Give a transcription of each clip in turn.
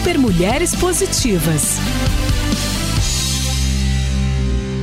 Super Mulheres Positivas.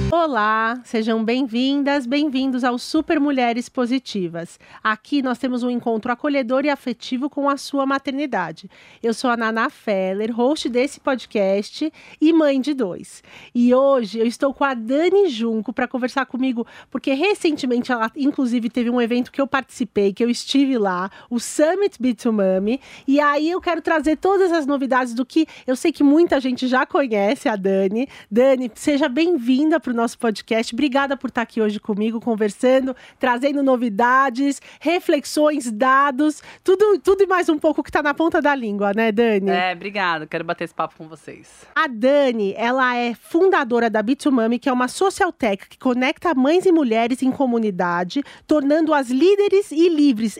Olá, sejam bem-vindas, bem-vindos ao Super Mulheres Positivas. Aqui nós temos um encontro acolhedor e afetivo com a sua maternidade. Eu sou a Nana Feller, host desse podcast e mãe de dois. E hoje eu estou com a Dani Junco para conversar comigo, porque recentemente ela, inclusive, teve um evento que eu participei, que eu estive lá, o Summit B2Mami, e aí eu quero trazer todas as novidades do que eu sei que muita gente já conhece a Dani. Dani, seja bem-vinda para o nosso podcast. Obrigada por estar aqui hoje comigo, conversando, trazendo novidades, reflexões, dados, tudo, tudo e mais um pouco que está na ponta da língua, né, Dani? É, obrigada. Quero bater esse papo com vocês. A Dani, ela é fundadora da Bitsumami, que é uma social tech que conecta mães e mulheres em comunidade, tornando-as líderes e livres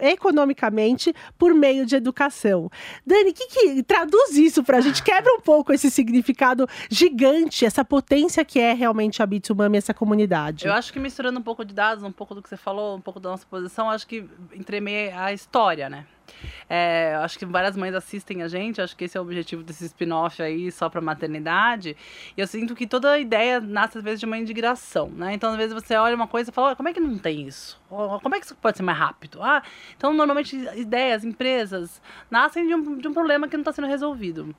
economicamente por meio de educação. Dani, que, que traduz isso para a gente? Quebra um pouco esse significado gigante, essa potência que é realmente a Bitsumami, essa comunidade. Eu acho que misturando um pouco de dados, um pouco do que você falou, um pouco da nossa posição, acho que entremeia a história, né? É, acho que várias mães assistem a gente, acho que esse é o objetivo desse spin-off aí, só para maternidade. E eu sinto que toda ideia nasce, às vezes, de uma indignação, né? Então, às vezes, você olha uma coisa e fala, como é que não tem isso? Como é que isso pode ser mais rápido? Ah, então, normalmente, ideias, empresas, nascem de um, de um problema que não está sendo resolvido.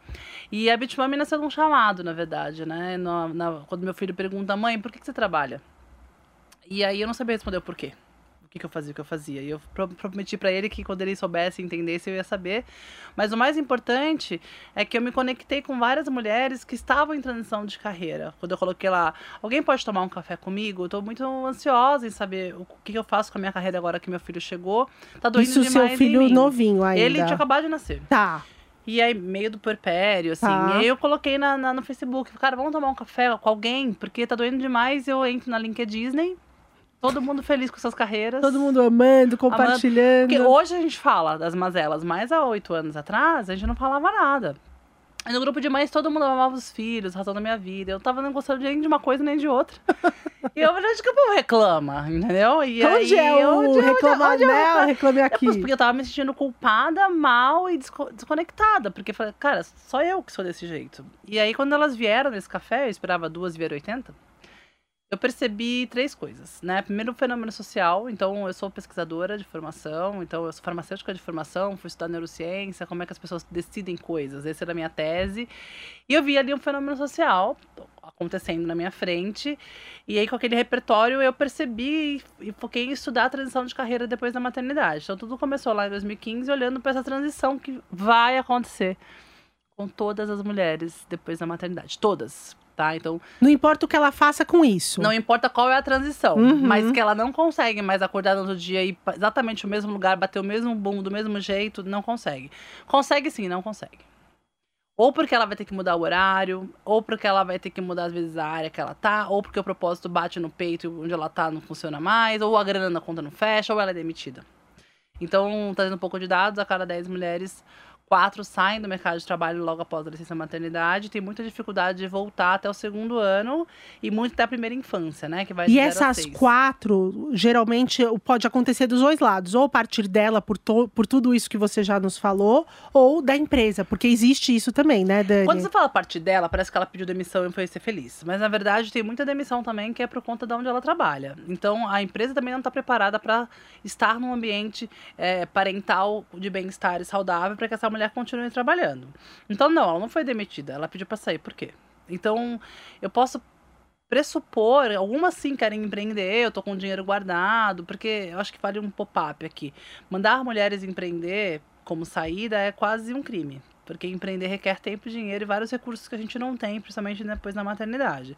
E a Bitmami nasceu de um chamado, na verdade, né? Na, quando meu filho pergunta, mãe, por que, que você trabalha? E aí eu não sabia responder o porquê que, que eu fazia, o que eu fazia. E eu prometi para ele que quando ele soubesse, entendesse, eu ia saber. Mas o mais importante é que eu me conectei com várias mulheres que estavam em transição de carreira. Quando eu coloquei lá, alguém pode tomar um café comigo? Eu tô muito ansiosa em saber o que, que eu faço com a minha carreira agora que meu filho chegou. Tá doendo Isso demais seu filho novinho ainda. Ele tinha acabado de nascer. Tá. E aí, meio do puerpério, assim. Tá. E aí eu coloquei na, na, no Facebook, cara, vamos tomar um café com alguém, porque tá doendo demais. Eu entro na LinkedIn Disney Todo mundo feliz com suas carreiras. Todo mundo amando, compartilhando. Amando. Porque hoje a gente fala das mazelas, mas há oito anos atrás a gente não falava nada. no grupo de mães todo mundo amava os filhos, razão da minha vida. Eu tava não gostando nem de uma coisa nem de outra. e eu vejo que o povo reclama, entendeu? E onde aí, é o onde, reclamar onde, onde né? Reclame aqui. É, porque eu tava me sentindo culpada, mal e desconectada. Porque eu falei, cara, só eu que sou desse jeito. E aí quando elas vieram nesse café, eu esperava duas, vieram 80 eu percebi três coisas, né? Primeiro, o fenômeno social. Então, eu sou pesquisadora de formação, então eu sou farmacêutica de formação, fui estudar neurociência, como é que as pessoas decidem coisas. Essa era a minha tese. E eu vi ali um fenômeno social acontecendo na minha frente. E aí, com aquele repertório, eu percebi e foquei em estudar a transição de carreira depois da maternidade. Então, tudo começou lá em 2015, olhando para essa transição que vai acontecer com todas as mulheres depois da maternidade. Todas tá? Então. Não importa o que ela faça com isso. Não importa qual é a transição. Uhum. Mas que ela não consegue mais acordar no outro dia e exatamente o mesmo lugar, bater o mesmo boom do mesmo jeito, não consegue. Consegue sim, não consegue. Ou porque ela vai ter que mudar o horário, ou porque ela vai ter que mudar, às vezes, a área que ela tá, ou porque o propósito bate no peito e onde ela tá não funciona mais, ou a grana na conta não fecha, ou ela é demitida. Então, trazendo um pouco de dados, a cada 10 mulheres, quatro saem do mercado de trabalho logo após a licença maternidade, tem muita dificuldade de voltar até o segundo ano e muito até a primeira infância, né? Que vai e essas quatro, geralmente, pode acontecer dos dois lados, ou partir dela, por, por tudo isso que você já nos falou, ou da empresa, porque existe isso também, né, Dani? Quando você fala partir dela, parece que ela pediu demissão e foi ser feliz. Mas na verdade tem muita demissão também que é por conta de onde ela trabalha. Então a empresa também não está preparada para estar num ambiente é, parental de bem-estar e saudável para que essa mulher mulher continue trabalhando. Então, não, ela não foi demitida, ela pediu para sair. Por quê? Então, eu posso pressupor, algumas sim querem empreender, eu tô com dinheiro guardado, porque eu acho que vale um pop-up aqui. Mandar mulheres empreender como saída é quase um crime. Porque empreender requer tempo, dinheiro e vários recursos que a gente não tem, principalmente depois da maternidade.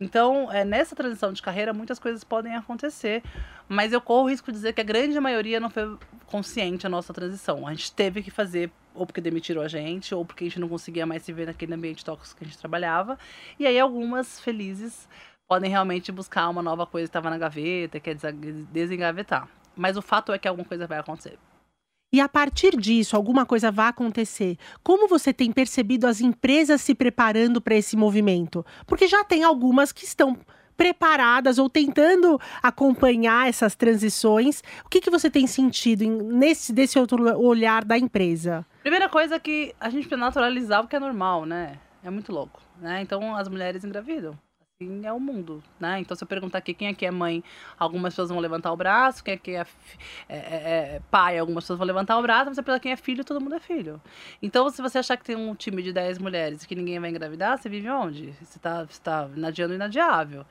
Então, é, nessa transição de carreira, muitas coisas podem acontecer, mas eu corro o risco de dizer que a grande maioria não foi consciente a nossa transição. A gente teve que fazer ou porque demitiram a gente, ou porque a gente não conseguia mais se ver naquele ambiente tóxico que a gente trabalhava. E aí algumas felizes podem realmente buscar uma nova coisa que estava na gaveta, que é desengavetar. Mas o fato é que alguma coisa vai acontecer. E a partir disso, alguma coisa vai acontecer. Como você tem percebido as empresas se preparando para esse movimento? Porque já tem algumas que estão preparadas ou tentando acompanhar essas transições. O que, que você tem sentido nesse desse outro olhar da empresa? Primeira coisa é que a gente precisa naturalizar o que é normal, né? É muito louco, né? Então as mulheres engravidam. É o mundo, né? Então se eu perguntar aqui quem aqui é mãe, algumas pessoas vão levantar o braço, quem aqui é, é, é, é pai, algumas pessoas vão levantar o braço, mas se perguntar quem é filho, todo mundo é filho. Então se você achar que tem um time de 10 mulheres e que ninguém vai engravidar, você vive onde? Você está tá inadiando o inadiável.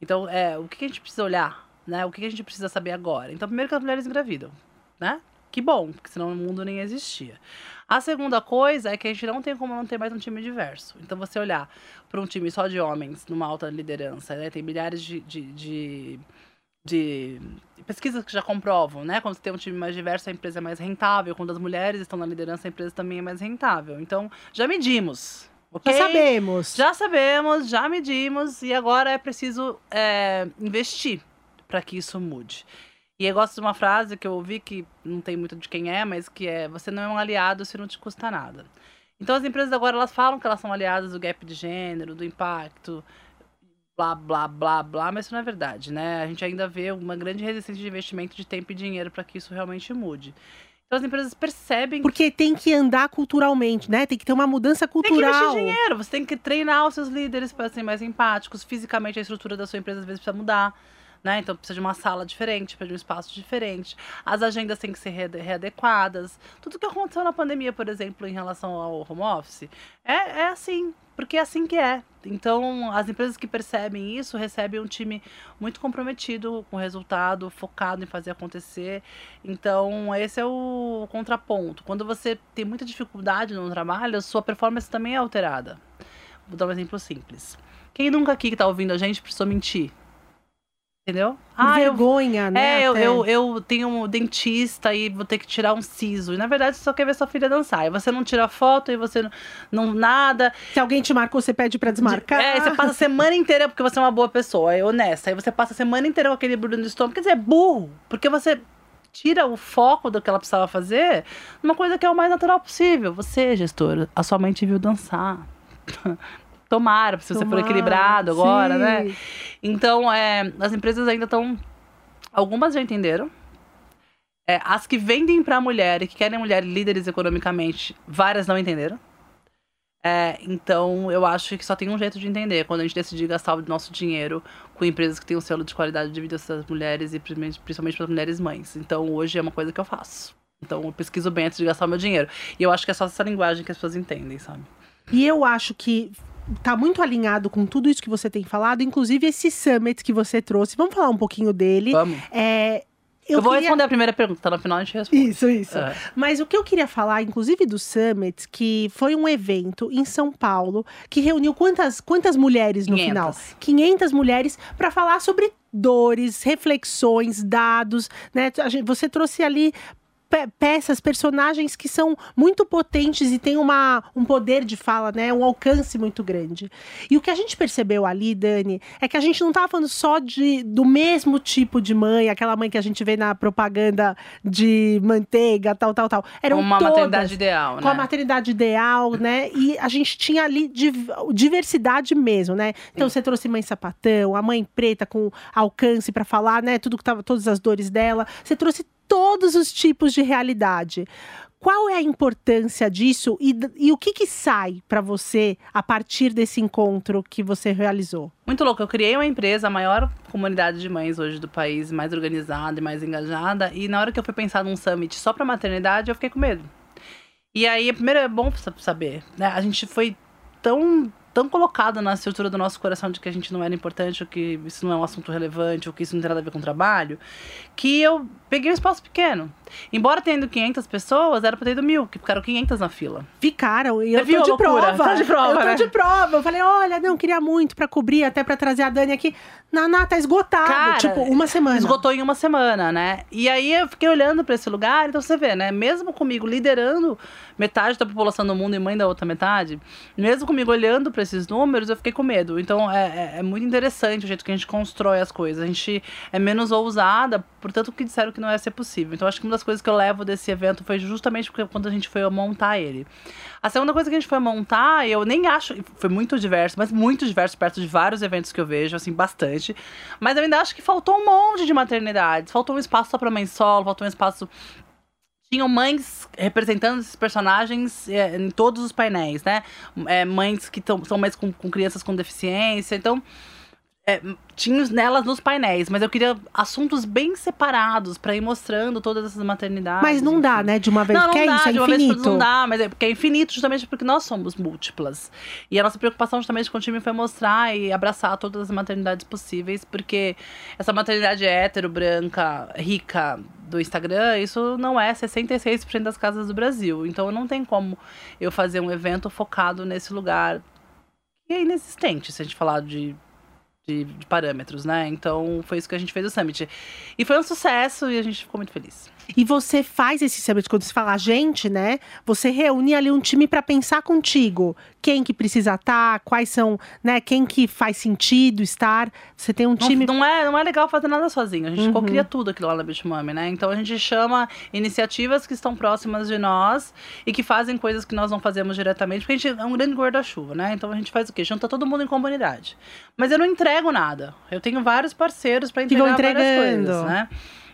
Então, é, o que a gente precisa olhar, né? O que a gente precisa saber agora? Então, primeiro que as mulheres engravidam, né? Que bom, porque senão o mundo nem existia. A segunda coisa é que a gente não tem como não ter mais um time diverso. Então, você olhar para um time só de homens, numa alta liderança, né? Tem milhares de, de, de, de pesquisas que já comprovam, né? Quando você tem um time mais diverso, a empresa é mais rentável. Quando as mulheres estão na liderança, a empresa também é mais rentável. Então, já medimos. Okay? Já sabemos. Já sabemos, já medimos e agora é preciso é, investir para que isso mude. E eu gosto de uma frase que eu ouvi que não tem muito de quem é, mas que é: você não é um aliado se não te custa nada. Então as empresas agora elas falam que elas são aliadas do gap de gênero, do impacto, blá blá blá blá, mas isso não é verdade, né? A gente ainda vê uma grande resistência de investimento de tempo e dinheiro para que isso realmente mude. Então as empresas percebem. Porque tem que andar culturalmente, né? Tem que ter uma mudança cultural. Tem que investir dinheiro, você tem que treinar os seus líderes para serem mais empáticos. Fisicamente, a estrutura da sua empresa às vezes precisa mudar né? Então precisa de uma sala diferente, precisa de um espaço diferente. As agendas têm que ser readequadas. Tudo que aconteceu na pandemia, por exemplo, em relação ao home office, é, é assim, porque é assim que é. Então, as empresas que percebem isso recebem um time muito comprometido com o resultado, focado em fazer acontecer. Então, esse é o contraponto. Quando você tem muita dificuldade no trabalho, sua performance também é alterada. Vou dar um exemplo simples. Quem nunca aqui que está ouvindo a gente precisou mentir? Entendeu? Ah, vergonha, eu, né? É, eu, eu, eu, tenho um dentista e vou ter que tirar um siso. E na verdade você só quer ver sua filha dançar. E você não tira foto e você não, não nada. Se alguém te marcou, você pede para desmarcar. É, você passa a semana inteira porque você é uma boa pessoa, é honesta. Aí você passa a semana inteira com aquele barulho no estômago. Quer dizer, é burro. Porque você tira o foco do que ela precisava fazer numa coisa que é o mais natural possível. Você, gestora, a sua mãe te viu dançar. Tomara, se você for equilibrado agora, sim. né? Então, é, as empresas ainda estão. Algumas já entenderam. É, as que vendem para mulher e que querem mulheres líderes economicamente, várias não entenderam. É, então, eu acho que só tem um jeito de entender. Quando a gente decidir gastar o nosso dinheiro com empresas que têm um selo de qualidade de vida das mulheres e principalmente para as mulheres mães. Então, hoje é uma coisa que eu faço. Então, eu pesquiso bem antes de gastar o meu dinheiro. E eu acho que é só essa linguagem que as pessoas entendem, sabe? E eu acho que tá muito alinhado com tudo isso que você tem falado, inclusive esse summit que você trouxe. Vamos falar um pouquinho dele. Vamos. É, eu, eu vou queria... responder a primeira pergunta, tá no final a gente responde. Isso, isso. É. Mas o que eu queria falar, inclusive do Summit, que foi um evento em São Paulo que reuniu quantas, quantas mulheres no 500. final? 500 mulheres para falar sobre dores, reflexões, dados, né? Você trouxe ali peças, personagens que são muito potentes e têm uma, um poder de fala, né? Um alcance muito grande. E o que a gente percebeu ali, Dani, é que a gente não estava falando só de, do mesmo tipo de mãe, aquela mãe que a gente vê na propaganda de manteiga, tal, tal, tal. Eram uma todas, maternidade ideal, né? Com a maternidade ideal, né? E a gente tinha ali diversidade mesmo, né? Então Sim. você trouxe mãe sapatão, a mãe preta com alcance para falar, né? Tudo que tava, todas as dores dela. Você trouxe todos os tipos de realidade. Qual é a importância disso e, e o que, que sai para você a partir desse encontro que você realizou? Muito louco. Eu criei uma empresa, a maior comunidade de mães hoje do país, mais organizada e mais engajada. E na hora que eu fui pensar num summit só para maternidade, eu fiquei com medo. E aí, primeiro é bom saber, né? A gente foi tão tão colocado na estrutura do nosso coração de que a gente não era importante, ou que isso não é um assunto relevante, ou que isso não tem nada a ver com o trabalho, que eu peguei um espaço pequeno. Embora tendo 500 pessoas, era pra ter ido mil, que ficaram 500 na fila. Ficaram, e eu tô de prova. Tá de prova. Eu tô né? de prova. Eu falei, olha, não, queria muito pra cobrir, até pra trazer a Dani aqui. Naná, tá esgotado. Cara, tipo, uma semana. Esgotou em uma semana, né? E aí eu fiquei olhando pra esse lugar, então você vê, né? Mesmo comigo liderando metade da população do mundo e mãe da outra metade, mesmo comigo olhando pra esses números, eu fiquei com medo. Então é, é, é muito interessante o jeito que a gente constrói as coisas. A gente é menos ousada, portanto, que disseram que não ia ser possível. Então acho que uma das coisas que eu levo desse evento foi justamente porque quando a gente foi montar ele. A segunda coisa que a gente foi montar, eu nem acho. Foi muito diverso, mas muito diverso, perto de vários eventos que eu vejo, assim, bastante. Mas eu ainda acho que faltou um monte de maternidades. Faltou um espaço só pra mãe solo, faltou um espaço tinham mães representando esses personagens é, em todos os painéis, né? É, mães que tão, são mães com, com crianças com deficiência. Então, é, tinha nelas nos painéis, mas eu queria assuntos bem separados para ir mostrando todas essas maternidades. Mas não dá, né? De uma vez não, não que é dá, é de uma infinito. Vez não dá, mas é porque é infinito justamente porque nós somos múltiplas. E a nossa preocupação justamente com o time foi mostrar e abraçar todas as maternidades possíveis, porque essa maternidade hétero, branca, rica do Instagram, isso não é 66% das casas do Brasil. Então não tem como eu fazer um evento focado nesse lugar que é inexistente, se a gente falar de de, de, parâmetros, né? Então foi isso que a gente fez o Summit. E foi um sucesso e a gente ficou muito feliz. E você faz esse summit quando você fala a gente, né? Você reúne ali um time para pensar contigo. Quem que precisa estar, quais são, né? Quem que faz sentido estar. Você tem um time. Não, não é, não é legal fazer nada sozinho. A gente uhum. cria tudo aquilo lá na Beach Mami, né? Então a gente chama iniciativas que estão próximas de nós e que fazem coisas que nós não fazemos diretamente, porque a gente é um grande guarda-chuva, né? Então a gente faz o quê? Junta todo mundo em comunidade. Mas eu não entrego nada. Eu tenho vários parceiros para entregar várias coisas, né?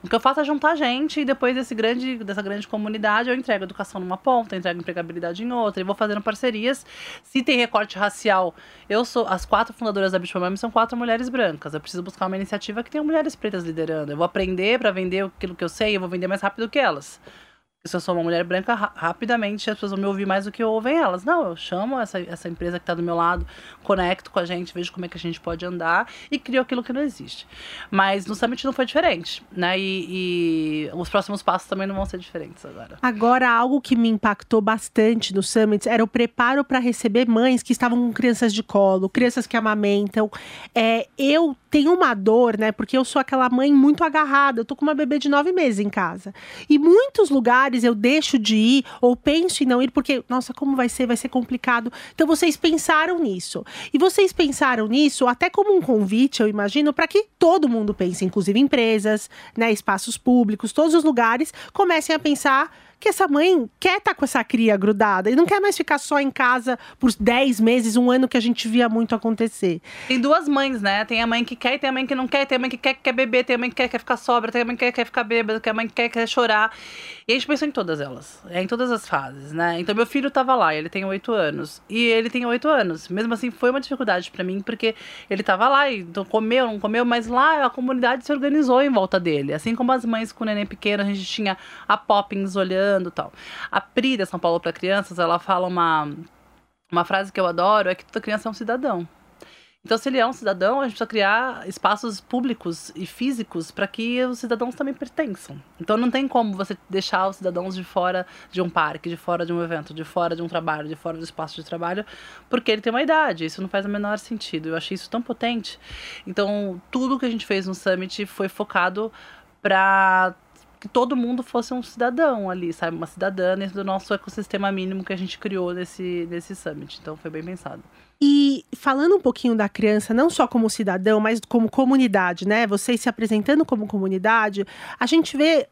O que eu faço é juntar gente e depois desse grande, dessa grande comunidade eu entrego educação numa ponta, entrego empregabilidade em outra e vou fazendo parcerias. Se tem recorte racial, eu sou. As quatro fundadoras da Mami são quatro mulheres brancas. Eu preciso buscar uma iniciativa que tenha mulheres pretas liderando. Eu vou aprender para vender aquilo que eu sei, eu vou vender mais rápido que elas se eu sou uma mulher branca, ra rapidamente as pessoas vão me ouvir mais do que ouvem elas. Não, eu chamo essa, essa empresa que está do meu lado, conecto com a gente, vejo como é que a gente pode andar e crio aquilo que não existe. Mas no Summit não foi diferente, né? E, e os próximos passos também não vão ser diferentes agora. Agora, algo que me impactou bastante no Summit era o preparo para receber mães que estavam com crianças de colo, crianças que amamentam. É, eu tenho uma dor, né? Porque eu sou aquela mãe muito agarrada. Eu tô com uma bebê de nove meses em casa. E muitos lugares lugares eu deixo de ir ou penso em não ir porque, nossa, como vai ser? Vai ser complicado. Então vocês pensaram nisso. E vocês pensaram nisso até como um convite, eu imagino, para que todo mundo pense, inclusive empresas, né, espaços públicos, todos os lugares comecem a pensar que essa mãe quer estar tá com essa cria grudada e não quer mais ficar só em casa por 10 meses, um ano que a gente via muito acontecer. Tem duas mães, né? Tem a mãe que quer e tem a mãe que não quer, tem a mãe que quer, que quer beber, tem a mãe que quer, quer ficar sobra, tem a mãe que quer, quer ficar bêbada, tem a mãe que quer, quer chorar. E a gente pensou em todas elas, é, em todas as fases, né? Então meu filho tava lá, ele tem oito anos. E ele tem oito anos. Mesmo assim, foi uma dificuldade para mim, porque ele tava lá e então, comeu, não comeu, mas lá a comunidade se organizou em volta dele. Assim como as mães com neném pequeno, a gente tinha a Poppins olhando tal. A Pri da São Paulo para Crianças, ela fala uma, uma frase que eu adoro, é que toda criança é um cidadão. Então, se ele é um cidadão, a gente precisa criar espaços públicos e físicos para que os cidadãos também pertençam. Então, não tem como você deixar os cidadãos de fora de um parque, de fora de um evento, de fora de um trabalho, de fora do espaço de trabalho, porque ele tem uma idade. Isso não faz o menor sentido. Eu achei isso tão potente. Então, tudo que a gente fez no Summit foi focado para que todo mundo fosse um cidadão ali, sabe? Uma cidadã dentro do nosso ecossistema mínimo que a gente criou nesse, nesse summit. Então foi bem pensado. E falando um pouquinho da criança, não só como cidadão, mas como comunidade, né? Vocês se apresentando como comunidade, a gente vê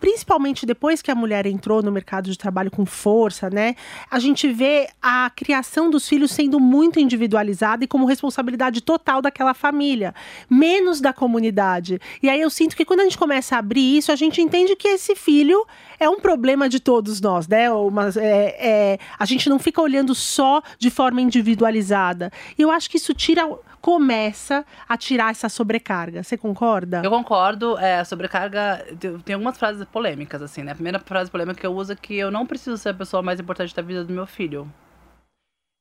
principalmente depois que a mulher entrou no mercado de trabalho com força, né? A gente vê a criação dos filhos sendo muito individualizada e como responsabilidade total daquela família, menos da comunidade. E aí eu sinto que quando a gente começa a abrir isso, a gente entende que esse filho é um problema de todos nós, né? Uma, é, é, a gente não fica olhando só de forma individualizada. E eu acho que isso tira começa a tirar essa sobrecarga. Você concorda? Eu concordo. É, a sobrecarga. Tem algumas frases polêmicas, assim, né? A primeira frase polêmica que eu uso é que eu não preciso ser a pessoa mais importante da vida do meu filho.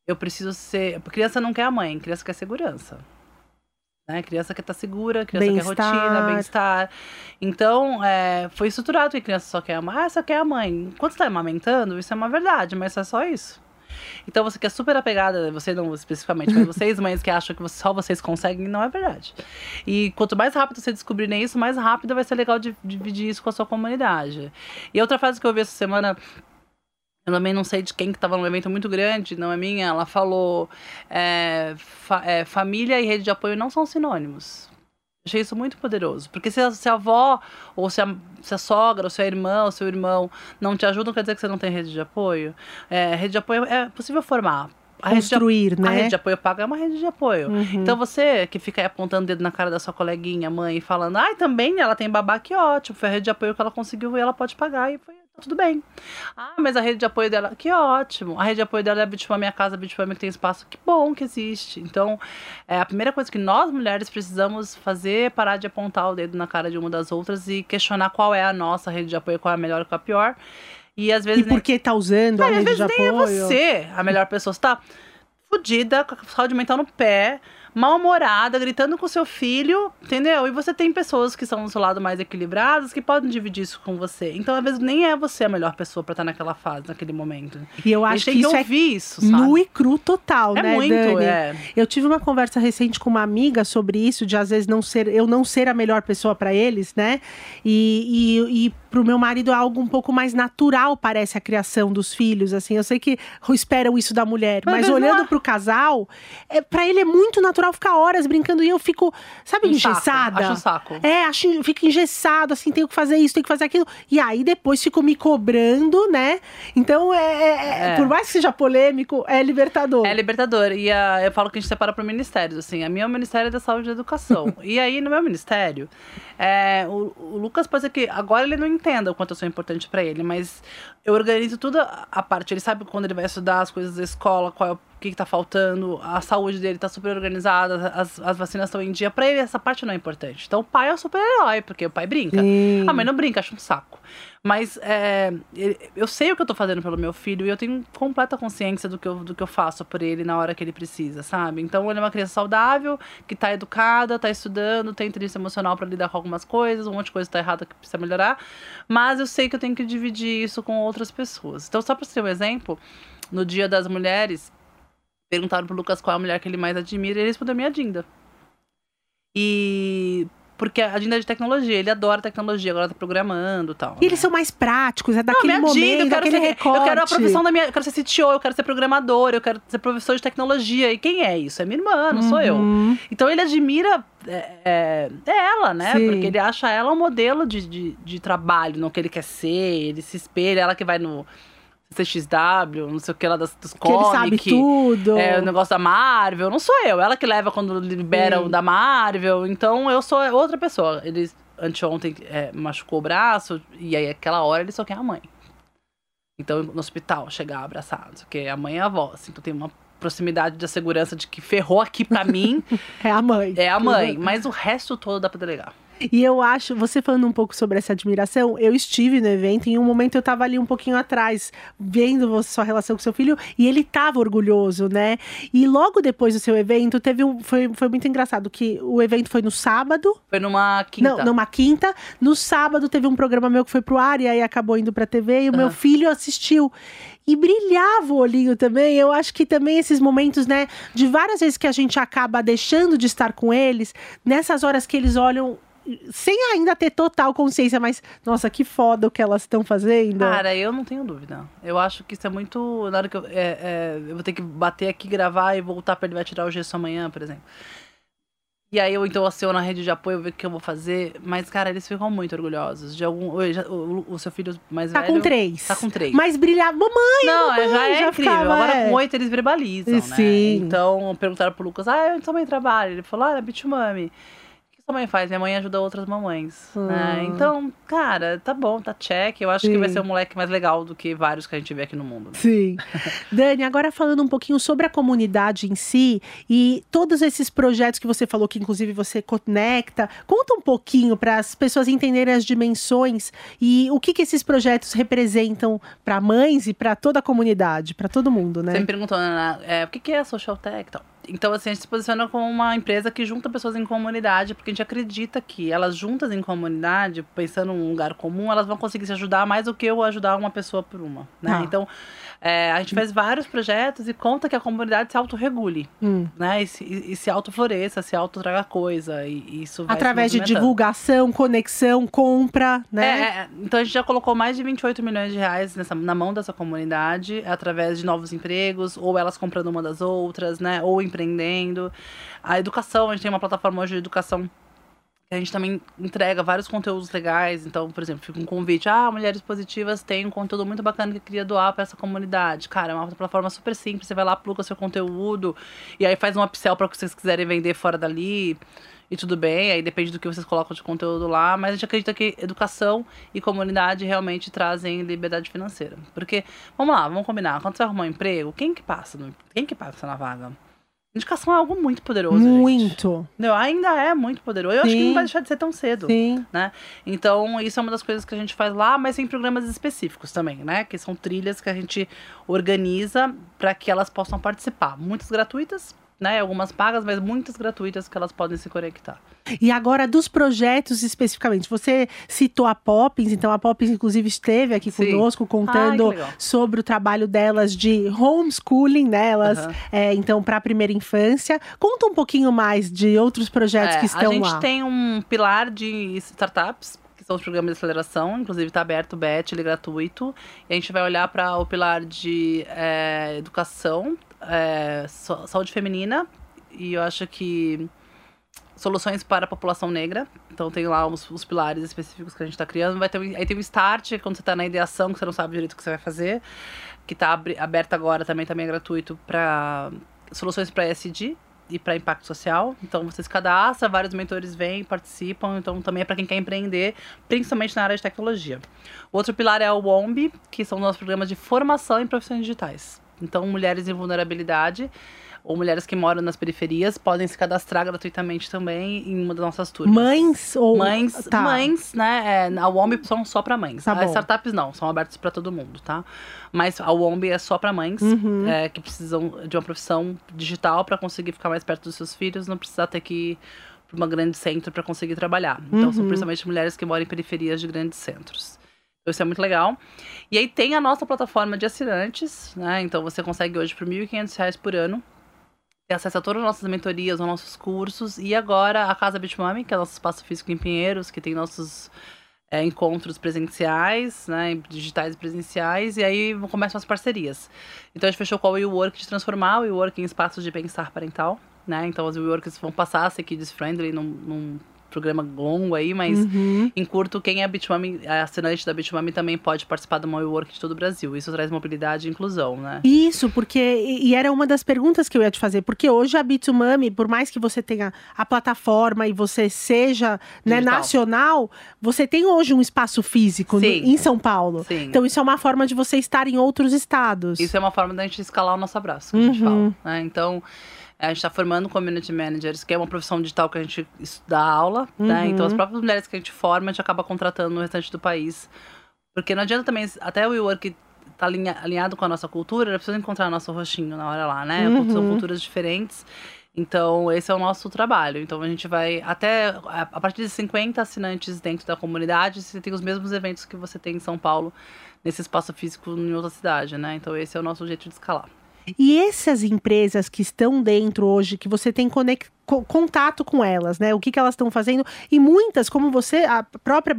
Eu preciso ser. Criança não quer a mãe, criança quer segurança. Né? Criança quer estar segura, criança quer rotina, bem-estar. Então, é, foi estruturado que a criança só quer a mãe. Ah, só quer a mãe. Você está amamentando, isso é uma verdade, mas é só isso. Então você que é super apegada, você não especificamente, mas vocês mães que acham que só vocês conseguem, não é verdade. E quanto mais rápido você descobrir isso, mais rápido vai ser legal de, dividir isso com a sua comunidade. E outra frase que eu vi essa semana eu também não sei de quem que estava num evento muito grande, não é minha. Ela falou: é, fa é, família e rede de apoio não são sinônimos. Achei isso muito poderoso. Porque se a, se a avó, ou se a, se a sogra, ou se a irmã, ou seu irmão não te ajudam, quer dizer que você não tem rede de apoio. É, rede de apoio é possível formar. A Construir, de, né? A rede de apoio paga é uma rede de apoio. Uhum. Então você que fica aí apontando o dedo na cara da sua coleguinha, mãe, e falando, ai, ah, também ela tem babá, que ótimo. Foi a rede de apoio que ela conseguiu e ela pode pagar. E foi tudo bem. Ah, mas a rede de apoio dela, que ótimo. A rede de apoio dela é a Bitfam Minha Casa, a Bitfam que tem espaço, que bom que existe. Então, é a primeira coisa que nós mulheres precisamos fazer é parar de apontar o dedo na cara de uma das outras e questionar qual é a nossa rede de apoio, qual é a melhor e qual é a pior. E às vezes. E por que tá usando a às rede vezes de nem é apoio? você a melhor pessoa. Você tá fudida, com a saúde mental no pé, mal-humorada, gritando com seu filho, entendeu? E você tem pessoas que são do seu lado mais equilibradas que podem dividir isso com você. Então, às vezes, nem é você a melhor pessoa pra estar naquela fase, naquele momento. E eu acho gente que isso é isso, sabe? nu e cru total, é né, muito, Dani? é. Eu tive uma conversa recente com uma amiga sobre isso, de às vezes não ser, eu não ser a melhor pessoa para eles, né? E, e, e pro meu marido é algo um pouco mais natural, parece, a criação dos filhos, assim. Eu sei que esperam isso da mulher, Mas mas, olhando não pro casal, é, para ele é muito natural ficar horas brincando e eu fico, sabe, Um saco, engessada? acho um saco. É, acho, fico engessado, assim, tenho que fazer isso, tenho que fazer aquilo. E aí depois fico me cobrando, né? Então, é, é- É. por mais que seja polêmico, é libertador. É libertador. E a- eu falo que a gente separa por ministérios, assim. A minha é o Ministério da Saúde e Educação. e aí, no meu ministério, é, o, o Lucas pode ser que agora ele não entenda o quanto eu sou importante pra ele, mas eu organizo tudo a a parte. Ele sabe quando ele vai estudar as coisas da escola, qual é o que, que tá faltando, a saúde dele tá super organizada, as, as vacinas estão em dia. Pra ele, essa parte não é importante. Então, o pai é o super-herói, porque o pai brinca. Sim. A mãe não brinca, acha um saco. Mas é, eu sei o que eu tô fazendo pelo meu filho e eu tenho completa consciência do que, eu, do que eu faço por ele na hora que ele precisa, sabe? Então ele é uma criança saudável, que tá educada, tá estudando, tem inteligência emocional pra lidar com algumas coisas, um monte de coisa tá errada que precisa melhorar. Mas eu sei que eu tenho que dividir isso com outras pessoas. Então, só pra você ter um exemplo, no Dia das Mulheres, perguntaram pro Lucas qual é a mulher que ele mais admira e ele respondeu minha Dinda. E. Porque a Dinda é de tecnologia, ele adora tecnologia, agora tá programando e tal. E eles são mais práticos, é Não, daquele me momento, adianta, eu quero, daquele ser, recorte. eu quero a profissão da minha. Eu quero ser CTO, eu quero ser programador, eu quero ser professor de tecnologia. E quem é isso? É minha irmã, não sou eu. Uhum. Então ele admira é, é, é ela, né? Sim. Porque ele acha ela um modelo de, de, de trabalho, no que ele quer ser, ele se espelha, ela que vai no CXW, não sei o que lá das, dos Que ele sabe tudo. É, o negócio da Marvel, não sou eu. Ela que leva quando liberam Sim. da Marvel. Então eu sou outra pessoa. Ele anteontem é, machucou o braço e aí aquela hora ele só quer a mãe. Então no hospital, chegar abraçado, porque a mãe é a avó. Assim, então tem uma proximidade da segurança de que ferrou aqui pra mim É a mãe. é a mãe. Mas o resto todo dá pra delegar. E eu acho, você falando um pouco sobre essa admiração, eu estive no evento e em um momento eu tava ali um pouquinho atrás, vendo você- sua relação com seu filho, e ele tava orgulhoso, né? E logo depois do seu evento, teve um, foi, foi muito engraçado que o evento foi no sábado, Foi numa quinta. não, numa quinta, no sábado teve um programa meu que foi pro ar e aí acabou indo pra TV e o meu Aham. filho assistiu. E brilhava o olhinho também. Eu acho que também esses momentos, né, de várias vezes que a gente acaba deixando de estar com eles, nessas horas que eles olham sem ainda ter total consciência, mas nossa, que foda o que elas estão fazendo. Cara, eu não tenho dúvida. Eu acho que isso é muito. Na hora que eu. é, é, eu vou ter que bater aqui, gravar e voltar pra ele vai tirar o gesso amanhã, por exemplo. E aí eu então aciono a rede de apoio, ver o que eu vou fazer. Mas, cara, eles ficam muito orgulhosos. De algum. o, o- o seu filho mais tá velho. com três. Tá com três. Mas brilhava. Mamãe! Não, mamãe, já é já incrível. ficava, Agora é. com oito eles verbalizam, né? Sim. Então perguntaram pro Lucas, ah, onde sua mãe trabalha? Ele falou, ah, é Bitumami. O que sua mãe faz? Minha mãe ajuda outras mamães. né? Ah. Então, cara, tá bom, tá check. Eu acho que Sim. vai ser um moleque mais legal do que vários que a gente vê aqui no mundo. né? Sim. Dani, agora falando um pouquinho sobre a comunidade em si e todos esses projetos que você falou, que inclusive você conecta, conta um pouquinho para as pessoas entenderem as dimensões e o que, que esses projetos representam para mães e para toda a comunidade, para todo mundo, né? Você me perguntou, Ana, é, o que que é a Social Tech e tal? Então, assim, a gente se posiciona como uma empresa que junta pessoas em comunidade, porque a gente acredita que elas juntas em comunidade, pensando num lugar comum, elas vão conseguir se ajudar mais do que eu ajudar uma pessoa por uma, né? Ah. Então, é, a gente faz vários projetos e conta que a comunidade se autorregule, Hum. né? E se, e se autofloresça, se autotraga coisa, e, e isso Através de divulgação, conexão, compra, né? É, é, então a gente já colocou mais de 28 milhões de reais nessa, na mão dessa comunidade, através de novos empregos, ou elas comprando uma das outras, né? Ou empreendendo. A educação, a gente tem uma plataforma hoje de educação a gente também entrega vários conteúdos legais. Então, por exemplo, fica um convite: ah, Mulheres Positivas tem um conteúdo muito bacana que eu queria doar para essa comunidade. Cara, é uma plataforma super simples. Você vai lá, pluga seu conteúdo, e aí faz um upsell para o que vocês quiserem vender fora dali. e tudo bem, aí depende do que vocês colocam de conteúdo lá, mas a gente acredita que educação e comunidade realmente trazem liberdade financeira. Porque, vamos lá, vamos combinar, quando você arruma um emprego, quem que passa? No, quem que passa na vaga? Indicação é algo muito poderoso. Muito. Gente. Ainda é muito poderoso. Eu Sim. acho que não vai deixar de ser tão cedo. Sim. Né? Então, isso é uma das coisas que a gente faz lá, mas tem programas específicos também, né? Que são trilhas que a gente organiza para que elas possam participar. Muitas gratuitas, né? Algumas pagas, mas muitas gratuitas que elas podem se conectar. E agora, dos projetos especificamente, você citou a Poppins, então a Poppins, inclusive, esteve aqui Sim. conosco contando Ai, sobre o trabalho delas de homeschooling, né? Elas, uhum. é, então, para a primeira infância. Conta um pouquinho mais de outros projetos é, que estão lá. A gente lá. tem um pilar de startups que são os programas de aceleração, inclusive está aberto o BET, ele é gratuito. E a gente vai olhar para o pilar de é, educação, é, saúde feminina, e eu acho que soluções para a população negra. Então tem lá os, os pilares específicos que a gente está criando. Vai ter, aí tem o start, quando você está na ideação, que você não sabe direito o que você vai fazer, que está aberto agora também, também é gratuito para soluções para SD, e para impacto social. Então você se cadastra, vários mentores vêm, participam. Então também é para quem quer empreender, principalmente na área de tecnologia. O outro pilar é o WOMB, que são nossos programas de formação em profissões digitais. Então, mulheres em vulnerabilidade ou mulheres que moram nas periferias podem se cadastrar gratuitamente também em uma das nossas turmas. Mães ou mães, tá. mães, né? É, a WOMB são só para mães. Tá As startups não, são abertas para todo mundo, tá? Mas a WOMB é só para mães uhum. é, que precisam de uma profissão digital para conseguir ficar mais perto dos seus filhos, não precisar ter que ir para uma grande centro para conseguir trabalhar. Então uhum. são principalmente mulheres que moram em periferias de grandes centros. Isso é muito legal. E aí tem a nossa plataforma de assinantes, né? Então você consegue hoje por R$ 1.500 por ano ter acesso a todas as nossas mentorias, aos nossos cursos. E agora a Casa Bitmami, que é nosso espaço físico em Pinheiros, que tem nossos é, encontros presenciais, né, digitais e presenciais, e aí começam as parcerias. Então a gente fechou com a WeWork de transformar o WeWork em espaços de bem-estar parental, né, então as WeWorks vão passar a ser kids-friendly num, num programa longo aí, mas uhum. em curto, quem é Bitmami, é assinante da Bitmami também pode participar do My Work de todo o Brasil. Isso traz mobilidade e inclusão, né? Isso, porque e era uma das perguntas que eu ia te fazer, porque hoje a Bitmami, por mais que você tenha a plataforma e você seja né, nacional, você tem hoje um espaço físico no, em São Paulo. Sim. Então isso é uma forma de você estar em outros estados. Isso é uma forma da gente escalar o nosso abraço, que uhum. a gente uhum. fala. Né? Então a gente está formando community managers, que é uma profissão digital que a gente dá aula, uhum. né? Então as próprias mulheres que a gente forma, a gente acaba contratando no restante do país. Porque não adianta também, até o WeWork tá alinhado com a nossa cultura, precisa encontrar nosso rostinho na hora lá, né? Uhum. São culturas diferentes. Então, esse é o nosso trabalho. Então, a gente vai até a partir de 50 assinantes dentro da comunidade, você tem os mesmos eventos que você tem em São Paulo, nesse espaço físico em outra cidade, né? Então, esse é o nosso jeito de escalar. E essas empresas que estão dentro hoje, que você tem contato com elas, né? O que, que elas estão fazendo. E muitas, como você, a própria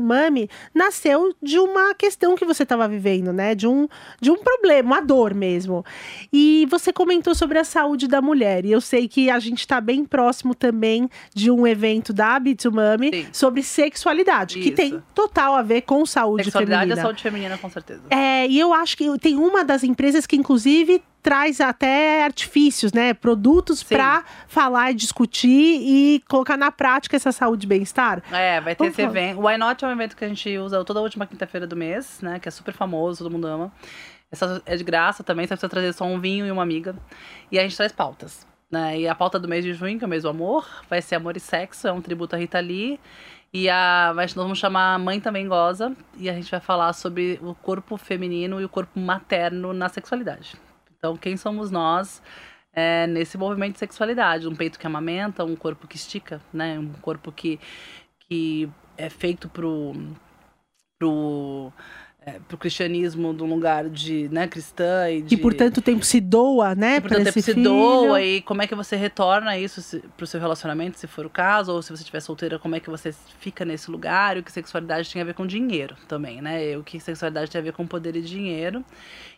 Mami, nasceu de uma questão que você estava vivendo, né? De um, de um problema, uma dor mesmo. E você comentou sobre a saúde da mulher. E eu sei que a gente está bem próximo também de um evento da Mami sobre sexualidade, Isso. que tem total a ver com saúde Sexualidade feminina. e saúde feminina, com certeza. É, e eu acho que tem uma das empresas que, inclusive, traz até artifícios, né? Produtos para falar, discutir e colocar na prática essa saúde e bem-estar. É, vai ter Vamos esse falar. evento. O Why Not é um evento que a gente usa toda última quinta-feira do mês, né? Que é super famoso, todo mundo ama. Essa é de graça também, você precisa trazer só um vinho e uma amiga. E a gente traz pautas. Né? E a pauta do mês de junho, que é o mês do amor, vai ser amor e sexo, é um tributo a Rita Lee. E a, nós vamos chamar a Mãe Também Goza, e a gente vai falar sobre o corpo feminino e o corpo materno na sexualidade. Então, quem somos nós é, nesse movimento de sexualidade? Um peito que amamenta, um corpo que estica, né? Um corpo que, que é feito pro, pro é, pro cristianismo de um lugar de, né, cristã e de... E por tanto tempo se doa, né, por tanto tempo se filho. doa e como é que você retorna isso se, pro seu relacionamento, se for o caso, ou se você estiver solteira, como é que você fica nesse lugar, e o que sexualidade tem a ver com dinheiro também, né, e o que sexualidade tem a ver com poder e dinheiro.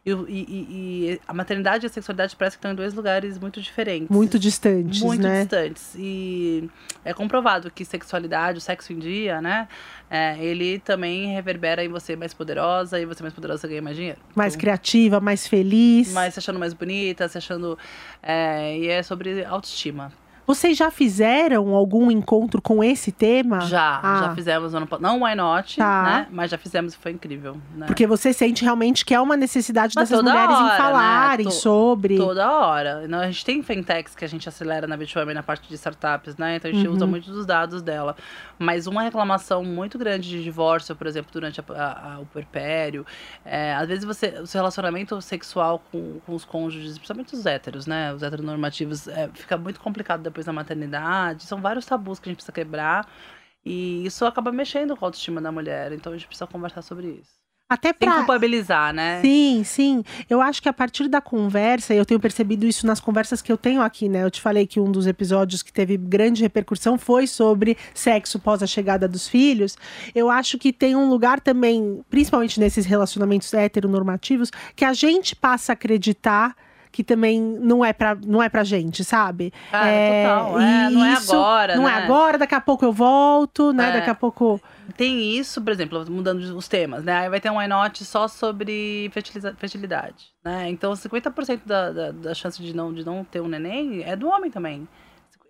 E, e, e, a maternidade e a sexualidade parece que estão em dois lugares muito diferentes. Muito distantes, muito né? Distantes. E é comprovado que sexualidade, o sexo em dia, né? É, ele também reverbera em você mais poderosa e você mais poderosa ganha mais dinheiro. Mais então, criativa, mais feliz. Mais se achando mais bonita, se achando. É, e é sobre autoestima. Vocês já fizeram algum encontro com esse tema? Já, Ah. já fizemos ano passado. Não Why Not, Tá. né? Mas já fizemos e foi incrível. Né? Porque você sente realmente que é uma necessidade Mas dessas mulheres hora, em né? falarem To- sobre. Toda hora. A gente tem fintechs que a gente acelera na Bitwami na parte de startups, né? Então a gente Uhum. usa muito dos dados dela. Mas uma reclamação muito grande de divórcio, por exemplo, durante a- a- a- o puerpério. é, às vezes você, o seu relacionamento sexual com, com os cônjuges, principalmente os héteros, né? Os heteronormativos, é, fica muito complicado depois da maternidade. São vários tabus que a gente precisa quebrar. E isso acaba mexendo com a autoestima da mulher. Então a gente precisa conversar sobre isso. Até Sem pra. culpabilizar, né? Sim, sim. Eu acho que a partir da conversa, e eu tenho percebido isso nas conversas que eu tenho aqui, né? Eu te falei que um dos episódios que teve grande repercussão foi sobre sexo pós a chegada dos filhos. Eu acho que tem um lugar também, principalmente nesses relacionamentos heteronormativos, que a gente passa a acreditar que também não é pra, não é pra gente, sabe? Cara, total. É, não é isso agora, Não é né? agora, daqui a pouco eu volto, né? É. Daqui a pouco. Tem isso, por exemplo, mudando os temas, né? Aí vai ter um why só sobre fertilidade, né? Então, 50% da, da, da chance de não, de não ter um neném é do homem também.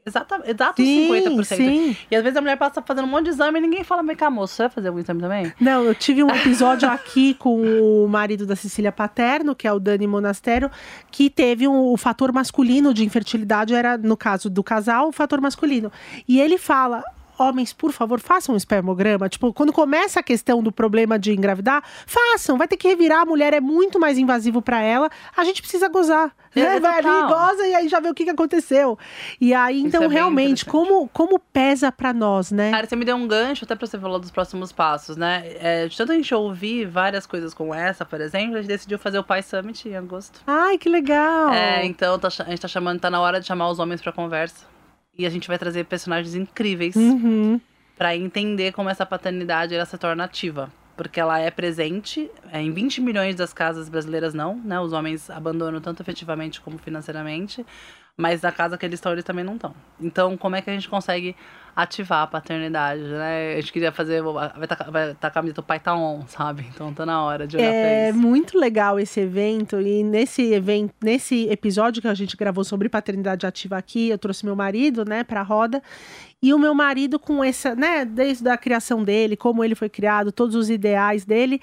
Exata, exato Sim, 50%. sim. E às vezes a mulher passa fazendo um monte de exame e ninguém fala, vem cá, moço, você vai fazer algum exame também? Não, eu tive um episódio aqui com o marido da Cecília Paterno, que é o Dani Monastério, que teve um, o fator masculino de infertilidade, era, no caso do casal, o fator masculino. E ele fala. Homens, por favor, façam um espermograma. Tipo, quando começa a questão do problema de engravidar, façam. Vai ter que revirar. A mulher é muito mais invasivo pra ela. A gente precisa gozar. É, né? Vai ali, goza e aí já vê o que, que aconteceu. E aí, Isso então, é realmente, como, como pesa pra nós, né? Cara, você me deu um gancho até pra você falar dos próximos passos, né? É, de tanto a gente ouvir várias coisas como essa, por exemplo, a gente decidiu fazer o Pai Summit em agosto. Ai, que legal. É, então tá a gente tá chamando, tá na hora de chamar os homens pra conversa. E a gente vai trazer personagens incríveis Uhum. pra entender como essa paternidade ela se torna ativa. Porque ela é presente é, em 20 milhões das casas brasileiras, não, né? Os homens abandonam tanto efetivamente como financeiramente. Mas na casa que eles estão, eles também não estão. Então, como é que a gente consegue ativar a paternidade, né? A gente queria fazer. Vai estar vai tá a camisa do pai tá on, sabe? Então tá na hora de olhar É pra isso. muito legal esse evento e nesse evento, nesse episódio que a gente gravou sobre paternidade ativa aqui, eu trouxe meu marido, né, para roda. E o meu marido com essa, né, desde a criação dele, como ele foi criado, todos os ideais dele,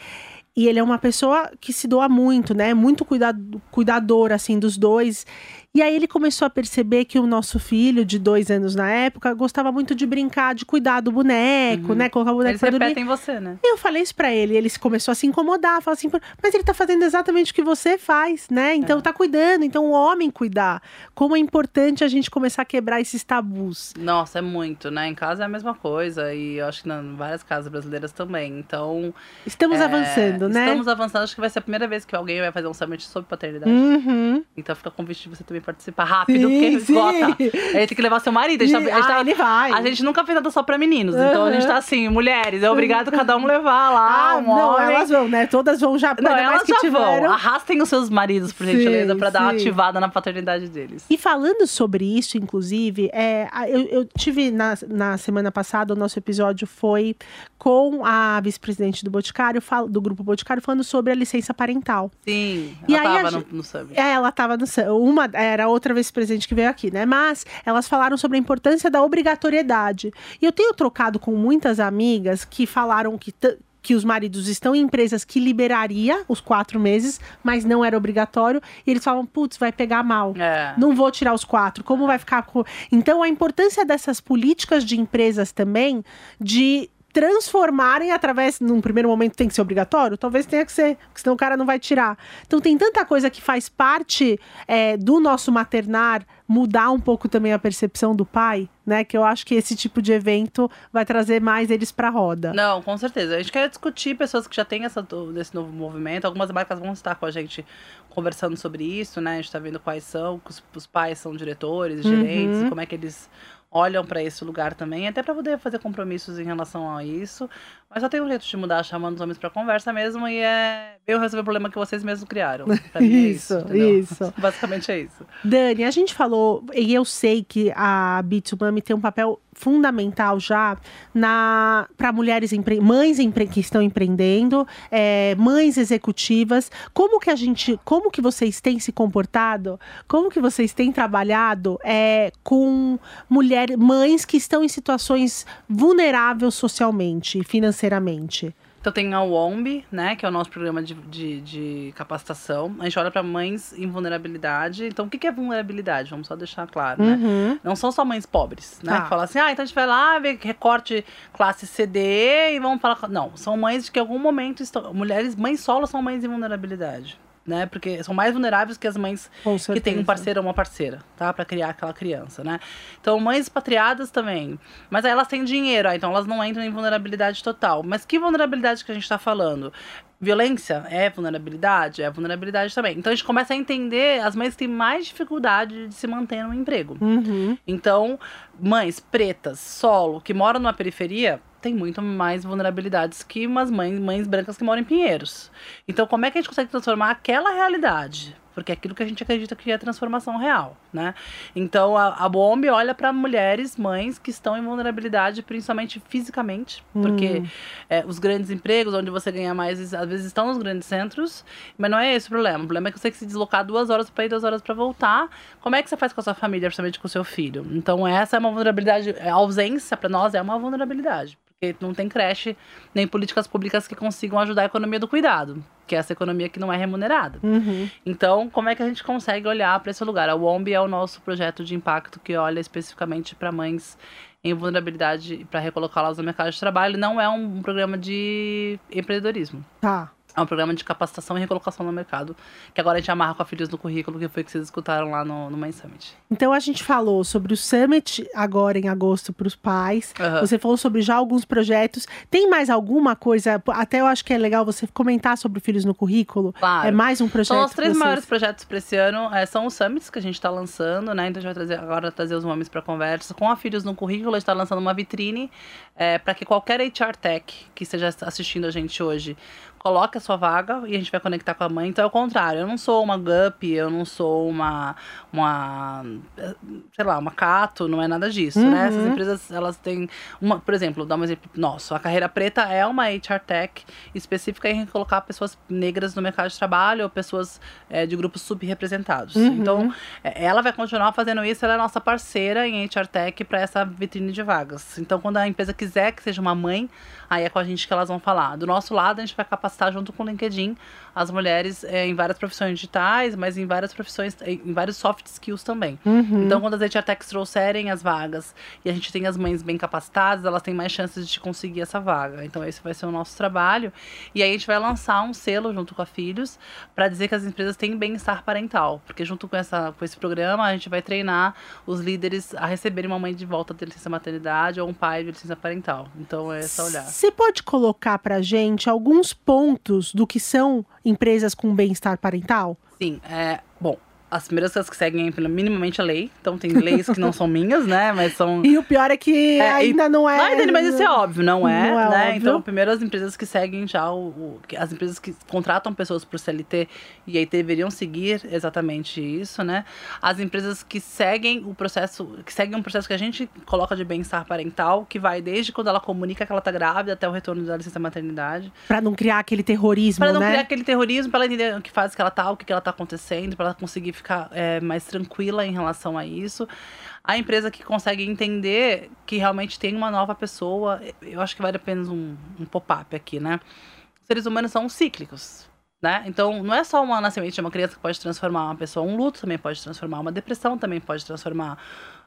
e ele é uma pessoa que se doa muito, né? Muito cuidado, cuidador, assim, dos dois. E aí ele começou a perceber que o nosso filho, de dois anos na época, gostava muito de brincar, de cuidar do boneco, Uhum. né? Colocar o boneco Eles pra dormir. repetem você, né? Eu falei isso pra ele, ele começou a se incomodar, falou assim, mas ele tá fazendo exatamente o que você faz, né? Então É. tá cuidando, então o homem cuidar. Como é importante a gente começar a quebrar esses tabus. Nossa, é muito, né? Em casa é a mesma coisa. E eu acho que em várias casas brasileiras também. Então. Estamos é, avançando, né? Estamos avançando. Acho que vai ser a primeira vez que alguém vai fazer um summit sobre paternidade. Uhum. Então fica convite de você também participar rápido, Sim, porque sim. esgota. Aí tem que levar seu marido. A gente, tá, a gente, ah, tá- ele vai. A gente nunca fez nada só pra meninos. Então a gente tá assim, mulheres, é obrigado cada um levar lá Ah, um não, homem. elas vão, né? Todas vão já, Não, elas que já tiveram. vão. Arrastem os seus maridos, por Sim, gentileza, pra dar uma sim. ativada na paternidade deles. E falando sobre isso, inclusive, é, eu, eu tive na, na semana passada, o nosso episódio foi com a vice-presidente do Boticário, do Grupo Boticário, falando sobre a licença parental. Sim, E ela aí a tava gente- no, no summit. É, ela estava no uma era outra vez presente que veio aqui, né? Mas elas falaram sobre a importância da obrigatoriedade. E eu tenho trocado com muitas amigas que falaram que que os maridos estão em empresas que liberaria os quatro meses, mas não era obrigatório. E eles falam, putz, vai pegar mal. É. Não vou tirar os quatro. Como vai ficar com. Então, a importância dessas políticas de empresas também de transformarem através, num primeiro momento tem que ser obrigatório, talvez tenha que ser, porque senão o cara não vai tirar. Então tem tanta coisa que faz parte é, do nosso maternar mudar um pouco também a percepção do pai, né? Que eu acho que esse tipo de evento vai trazer mais eles pra roda. Não, com certeza. A gente quer discutir pessoas que já têm essa, desse novo movimento. Algumas marcas vão estar com a gente conversando sobre isso, né? A gente está vendo quais são, que os, os pais são diretores, Uhum. gerentes, e como é que eles olham para esse lugar também, até para poder fazer compromissos em relação a isso. Mas só tem um jeito de mudar, chamando os homens para conversa mesmo, e é eu resolver o problema que vocês mesmos criaram. Pra mim é isso, Isso, entendeu? isso. Basicamente é isso. Dani, a gente falou, e eu sei que a B2Mami tem um papel fundamental já na para mulheres empre, mães empre, que estão empreendendo, é, mães executivas. Como que a gente, como que vocês têm se comportado? Como que vocês têm trabalhado é, com mulheres, mães que estão em situações vulneráveis socialmente e financeiramente? Então tem a WOMB, né, que é o nosso programa de, de, de capacitação. A gente olha para mães em vulnerabilidade. Então, o que, é vulnerabilidade? Vamos só deixar claro, né? Uhum. Não são só mães pobres, né? Tá. Que falam assim, ah, então a gente vai lá ver recorte classe CD e vamos falar. Não, são mães que em algum momento estão. Mulheres, mães solo são mães em vulnerabilidade. Né? Porque são mais vulneráveis que as mães que têm um parceiro ou uma parceira, tá? Pra criar aquela criança, né? Então, mães expatriadas também. Mas aí elas têm dinheiro, ah, então elas não entram em vulnerabilidade total. Mas que vulnerabilidade que a gente tá falando? Violência é vulnerabilidade? É vulnerabilidade também. Então a gente começa a entender as mães têm mais dificuldade de se manter no emprego. Uhum. Então, mães pretas, solo, que moram numa periferia, tem muito mais vulnerabilidades que umas mães, mães brancas que moram em Pinheiros. Então, como é que a gente consegue transformar aquela realidade? Porque é aquilo que a gente acredita que é transformação real, né? Então, a, a BOMB olha para mulheres, mães que estão em vulnerabilidade, principalmente fisicamente, porque Hum. é, os grandes empregos, onde você ganha mais, às vezes estão nos grandes centros, mas não é esse o problema. O problema é que você tem que se deslocar duas horas para ir, duas horas para voltar. Como é que você faz com a sua família, principalmente com o seu filho? Então, essa é uma vulnerabilidade. A ausência, para nós, é uma vulnerabilidade. Porque não tem creche, nem políticas públicas que consigam ajudar a economia do cuidado, que é essa economia que não é remunerada. Uhum. Então, como é que a gente consegue olhar para esse lugar? A WOMB é o nosso projeto de impacto que olha especificamente para mães em vulnerabilidade para recolocá-las no mercado de trabalho. Não é um, um programa de empreendedorismo. Tá. É um programa de capacitação e recolocação no mercado, que agora a gente amarra com a Filhos no currículo, que foi que vocês escutaram lá no, no Mãe Summit. Então a gente falou sobre o Summit agora em agosto para os pais. Aham. Você falou sobre já alguns projetos. Tem mais alguma coisa? Até eu acho que é legal você comentar sobre Filhos no Currículo. Claro. É mais um projeto. São os três maiores projetos para esse ano. é, são os summits que a gente está lançando, né? Então a gente vai trazer, agora trazer os homens para conversa. Com a Filhos no Currículo, a gente está lançando uma vitrine para que qualquer HR Tech que esteja assistindo a gente hoje coloque a sua vaga e a gente vai conectar com a mãe. Então é o contrário. Eu não sou uma Gup, eu não sou uma, uma sei lá, uma Cato, não é nada disso, né? Essas Uhum. empresas, elas têm uma, por exemplo, dar um exemplo nosso. A Carreira Preta é uma HR Tech específica em colocar pessoas negras no mercado de trabalho ou pessoas é, de grupos subrepresentados. Uhum. Então, é, ela vai continuar fazendo isso, ela é nossa parceira em HR Tech para essa vitrine de vagas. Então, quando a empresa quiser que seja uma mãe, aí é com a gente que elas vão falar. Do nosso lado, a gente vai capacitar junto com o LinkedIn as mulheres é, em várias profissões digitais, mas em várias profissões, em vários soft skills também. Uhum. Então, quando as HR Techs trouxerem as vagas e a gente tem as mães bem capacitadas, elas têm mais chances de conseguir essa vaga. Então, esse vai ser o nosso trabalho. E aí, a gente vai lançar um selo junto com a Filhos para dizer que as empresas têm bem-estar parental. Porque, junto com, essa, com esse programa, a gente vai treinar os líderes a receberem uma mãe de volta de licença maternidade ou um pai de licença parental. Então, é só olhar. Você pode colocar pra gente alguns pontos do que são empresas com bem-estar parental? Sim, é. Bom. As primeiras que seguem é minimamente a lei. Então, tem leis que não são minhas, né? Mas são. E o pior é que É, ainda não é. Não, entendi, mas isso é óbvio, não é, Não é né? óbvio. Então, primeiro as empresas que seguem já o, o- as empresas que contratam pessoas por CLT e aí deveriam seguir exatamente isso, né? As empresas que seguem o processo, que seguem um processo que a gente coloca de bem-estar parental, que vai desde quando ela comunica que ela tá grávida até o retorno da licença maternidade. Pra não criar aquele terrorismo, Para não né? criar aquele terrorismo, para ela entender o que fase que ela tá, o que, que ela tá acontecendo, para ela conseguir ficar é, mais tranquila em relação a isso. A empresa que consegue entender que realmente tem uma nova pessoa, eu acho que vale apenas um, um pop-up aqui, né? Os seres humanos são cíclicos. Né? Então, não é só um nascimento de uma criança que pode transformar uma pessoa, um luto também pode transformar, uma depressão também pode transformar,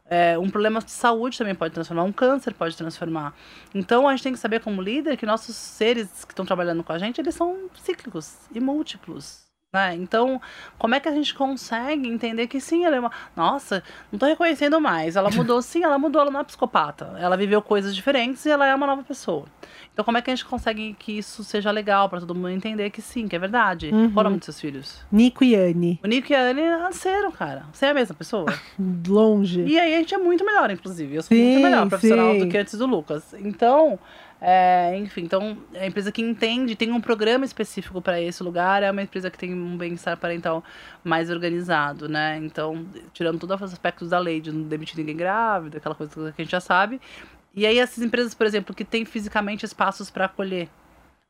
é, um problema de saúde também pode transformar, um câncer pode transformar. Então, a gente tem que saber, como líder, que nossos seres que estão trabalhando com a gente, eles são cíclicos e múltiplos. Né? Então, como é que a gente consegue entender que sim, ela é uma. Nossa, não tô reconhecendo mais. Ela mudou, sim, ela mudou, ela não é psicopata. Ela viveu coisas diferentes e ela é uma nova pessoa. Então, como é que a gente consegue que isso seja legal para todo mundo entender que sim, que é verdade? Uhum. Qual é o nome dos seus filhos? Nico e Anne, O Nico e a Anne nasceram, cara. Você é a mesma pessoa. longe. E aí a gente é muito melhor, inclusive. Eu sou Sim, muito melhor profissional sim. do que antes do Lucas. Então, É, enfim, então é a empresa que entende, tem um programa específico para esse lugar, é uma empresa que tem um bem-estar parental mais organizado, né? Então, tirando todos os aspectos da lei de não demitir ninguém grávida, aquela coisa que a gente já sabe. E aí essas empresas, por exemplo, que têm fisicamente espaços para acolher,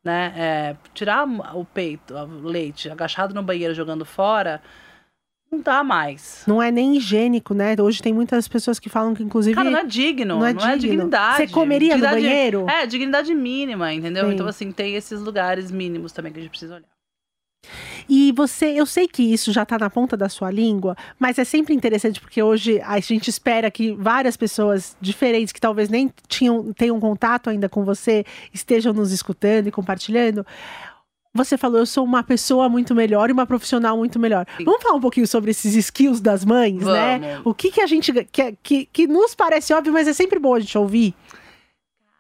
né? É, tirar o peito, o leite, agachado no banheiro jogando fora, não dá mais. Não é nem higiênico, né? Hoje tem muitas pessoas que falam que, inclusive. Cara, não é digno. Não é, não é dignidade. Você comeria dignidade, no banheiro? É, dignidade mínima, entendeu? Sim. Então, assim, tem esses lugares mínimos também que a gente precisa olhar. E você, eu sei que isso já está na ponta da sua língua, mas é sempre interessante porque hoje a gente espera que várias pessoas diferentes que talvez nem tinham, tenham contato ainda com você estejam nos escutando e compartilhando. Você falou, eu sou uma pessoa muito melhor e uma profissional muito melhor. Sim. Vamos falar um pouquinho sobre esses skills das mães, né? Vamos. né? O que, que a gente. Que, que, que nos parece óbvio, mas é sempre bom a gente ouvir.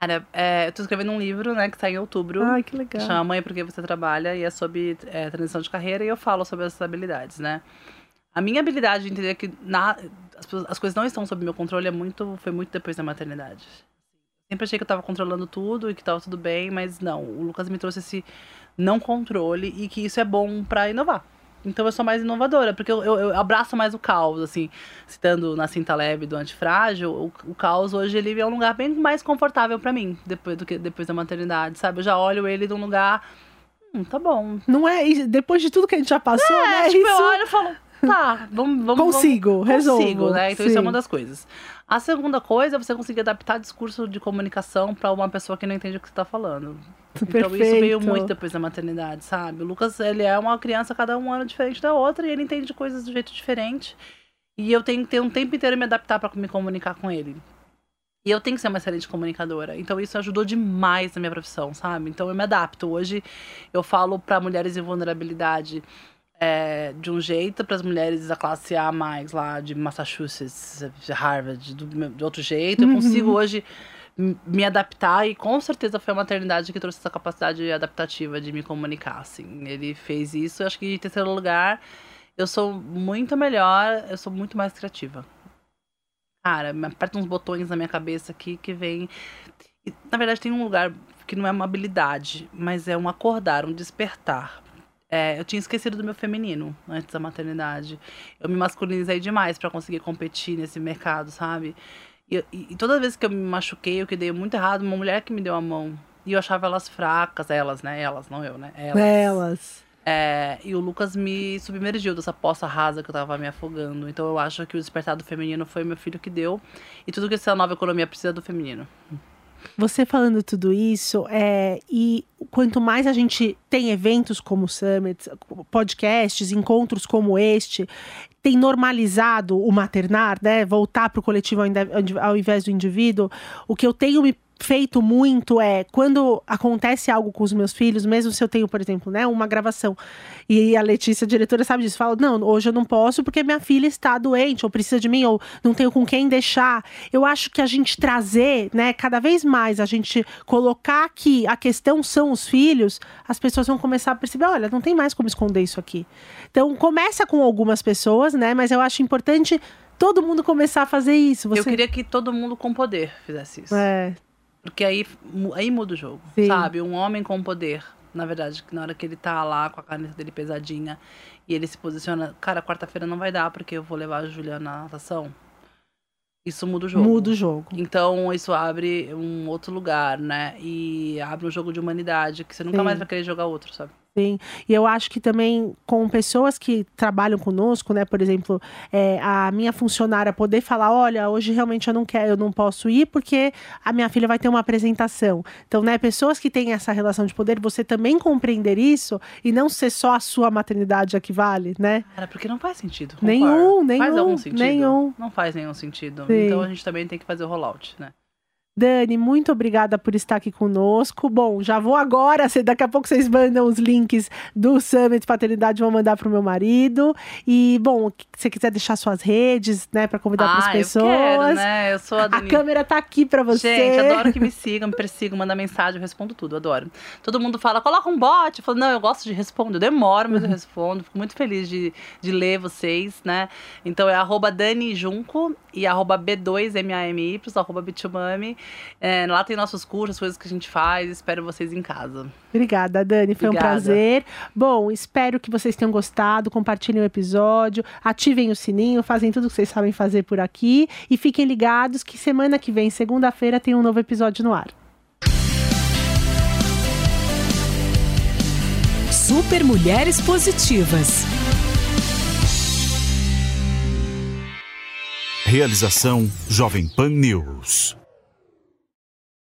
Cara, é, eu tô escrevendo um livro, né, que sai em outubro. Ai, que legal. Chama Mãe Porque Você Trabalha e é sobre é, transição de carreira e eu falo sobre essas habilidades, né? A minha habilidade de entender que na, as, as coisas não estão sob meu controle é muito, foi muito depois da maternidade. Sempre achei que eu tava controlando tudo e que tava tudo bem, mas não. O Lucas me trouxe esse não controle e que isso é bom para inovar. Então eu sou mais inovadora, porque eu, eu, eu, abraço mais o caos, assim, citando na cinta leve do antifrágil, o, o caos hoje ele é um lugar bem mais confortável para mim, depois do que depois da maternidade, sabe? Eu já olho ele de um lugar. Hum, tá bom. Não é. Depois de tudo que a gente já passou, é, né? Tipo, isso... eu olho e falo, tá, vamos. vamos consigo, vamos, resolvo. Consigo, né? Então Sim. isso é uma das coisas. A segunda coisa é você conseguir adaptar discurso de comunicação para uma pessoa que não entende o que você está falando. Perfeito. Então isso veio muito depois da maternidade, sabe? O Lucas, ele é uma criança cada um ano diferente da outra e ele entende coisas do jeito diferente. E eu tenho que ter um tempo inteiro me adaptar para me comunicar com ele. E eu tenho que ser uma excelente comunicadora. Então isso ajudou demais na minha profissão, sabe? Então eu me adapto. Hoje eu falo para mulheres em vulnerabilidade é, de um jeito para as mulheres da classe A mais lá de Massachusetts, de Harvard, do, de outro jeito. Eu uhum. consigo hoje me adaptar e com certeza foi a maternidade que trouxe essa capacidade adaptativa de me comunicar, assim. Ele fez isso, eu acho que em terceiro lugar, eu sou muito melhor, eu sou muito mais criativa. Cara, me aperta uns botões na minha cabeça aqui que vem. Na verdade, tem um lugar que não é uma habilidade, mas é um acordar, um despertar. É, eu tinha esquecido do meu feminino antes da maternidade. Eu me masculinizei demais para conseguir competir nesse mercado, sabe? E, e, e, toda vez que eu me machuquei, eu que dei muito errado, uma mulher que me deu a mão. E eu achava elas fracas, elas, né? Elas, não eu, né? Elas. Elas. É, e o Lucas me submergiu dessa poça rasa que eu tava me afogando. Então eu acho que o despertar do feminino foi meu filho que deu. E tudo que essa nova economia precisa do feminino. Você falando tudo isso, é, e quanto mais a gente tem eventos como o Summit, podcasts, encontros como este, tem normalizado o maternar, né? Voltar para o coletivo ao invés do indivíduo, o que eu tenho me feito muito é quando acontece algo com os meus filhos, mesmo se eu tenho, por exemplo, né, uma gravação e a Letícia, a diretora, sabe disso, fala: "Não, hoje eu não posso porque minha filha está doente ou precisa de mim ou não tenho com quem deixar". Eu acho que a gente trazer, né, cada vez mais a gente colocar que a questão são os filhos, as pessoas vão começar a perceber, olha, não tem mais como esconder isso aqui. Então, começa com algumas pessoas, né, mas eu acho importante todo mundo começar a fazer isso. Você... Eu queria que todo mundo com poder fizesse isso. É. Porque aí, aí muda o jogo, Sim. sabe? Um homem com poder, na verdade, na hora que ele tá lá com a caneta dele pesadinha e ele se posiciona, cara, quarta-feira não vai dar porque eu vou levar a Juliana na natação. Isso muda o jogo. Muda o jogo. Então, isso abre um outro lugar, né? E abre um jogo de humanidade que você nunca Sim. mais vai querer jogar outro, sabe? Sim, e eu acho que também com pessoas que trabalham conosco, né? Por exemplo, é, a minha funcionária poder falar, olha, hoje realmente eu não quero, eu não posso ir porque a minha filha vai ter uma apresentação. Então, né, pessoas que têm essa relação de poder, você também compreender isso e não ser só a sua maternidade a que vale, né? Cara, porque não faz sentido. Concordo. Nenhum, nenhum. Faz algum sentido? Nenhum. Não faz nenhum sentido. Sim. Então a gente também tem que fazer o rollout, né? Dani, muito obrigada por estar aqui conosco. Bom, já vou agora, daqui a pouco vocês mandam os links do Summit Paternidade, vou mandar para o meu marido. E, bom, se você quiser deixar suas redes, né, para convidar ah, as pessoas. Eu quero, né? Eu sou a Dani. A câmera tá aqui para você. Gente, adoro que me sigam, me persigam, mandam mensagem, eu respondo tudo, adoro. Todo mundo fala, coloca um bot. Eu falo, não, eu gosto de responder, eu demoro, mas eu respondo. Fico muito feliz de, de ler vocês, né? Então é arroba Dani Junco e arroba B2MAMY, arroba Bitumami. É, lá tem nossos cursos, coisas que a gente faz. Espero vocês em casa. Obrigada, Dani. Foi Obrigada. um prazer. Bom, espero que vocês tenham gostado. Compartilhem o episódio, ativem o sininho, fazem tudo que vocês sabem fazer por aqui. E fiquem ligados que semana que vem, segunda-feira, tem um novo episódio no ar. Super Mulheres Positivas. Realização Jovem Pan News.